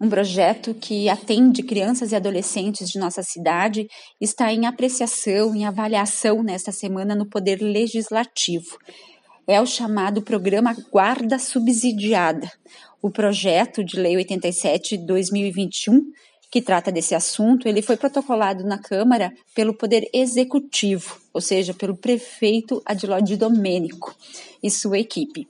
um projeto que atende crianças e adolescentes de nossa cidade, está em apreciação, em avaliação nesta semana no Poder Legislativo. É o chamado Programa Guarda Subsidiada, o projeto de Lei 87-2021, que trata desse assunto, ele foi protocolado na Câmara pelo Poder Executivo, ou seja, pelo prefeito Adiló de Domênico e sua equipe.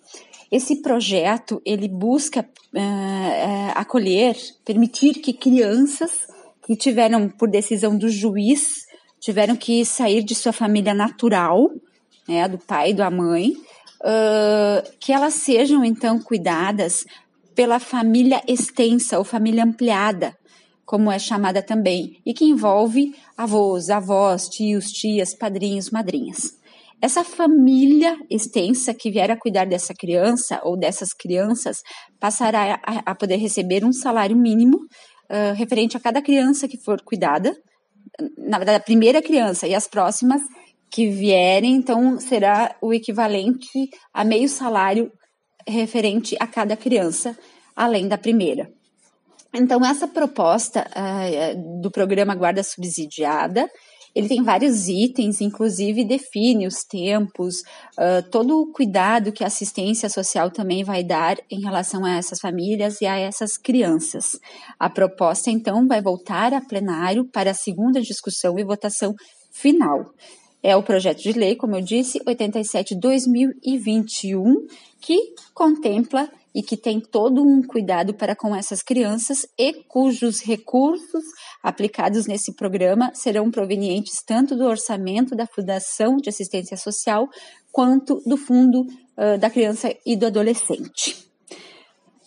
Esse projeto ele busca uh, acolher, permitir que crianças que tiveram por decisão do juiz tiveram que sair de sua família natural, né, do pai e da mãe, uh, que elas sejam então cuidadas pela família extensa ou família ampliada, como é chamada também, e que envolve avós, avós, tios, tias, padrinhos, madrinhas. Essa família extensa que vier a cuidar dessa criança ou dessas crianças passará a, a poder receber um salário mínimo uh, referente a cada criança que for cuidada, na verdade, a primeira criança e as próximas que vierem, então será o equivalente a meio salário referente a cada criança, além da primeira. Então, essa proposta uh, do programa Guarda Subsidiada ele tem vários itens, inclusive define os tempos, uh, todo o cuidado que a assistência social também vai dar em relação a essas famílias e a essas crianças. A proposta, então, vai voltar a plenário para a segunda discussão e votação final. É o projeto de lei, como eu disse, 87-2021, que contempla e que tem todo um cuidado para com essas crianças e cujos recursos aplicados nesse programa serão provenientes tanto do orçamento da Fundação de Assistência Social quanto do Fundo uh, da Criança e do Adolescente.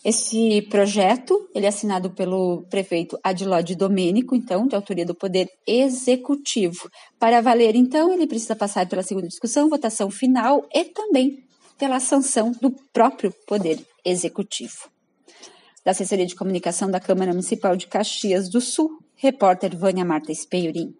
Esse projeto, ele é assinado pelo prefeito Adiló de Domênico, então, de autoria do Poder Executivo. Para valer, então, ele precisa passar pela segunda discussão, votação final e também pela sanção do próprio Poder Executivo. Da Assessoria de Comunicação da Câmara Municipal de Caxias do Sul, repórter Vânia Marta Espeiurim.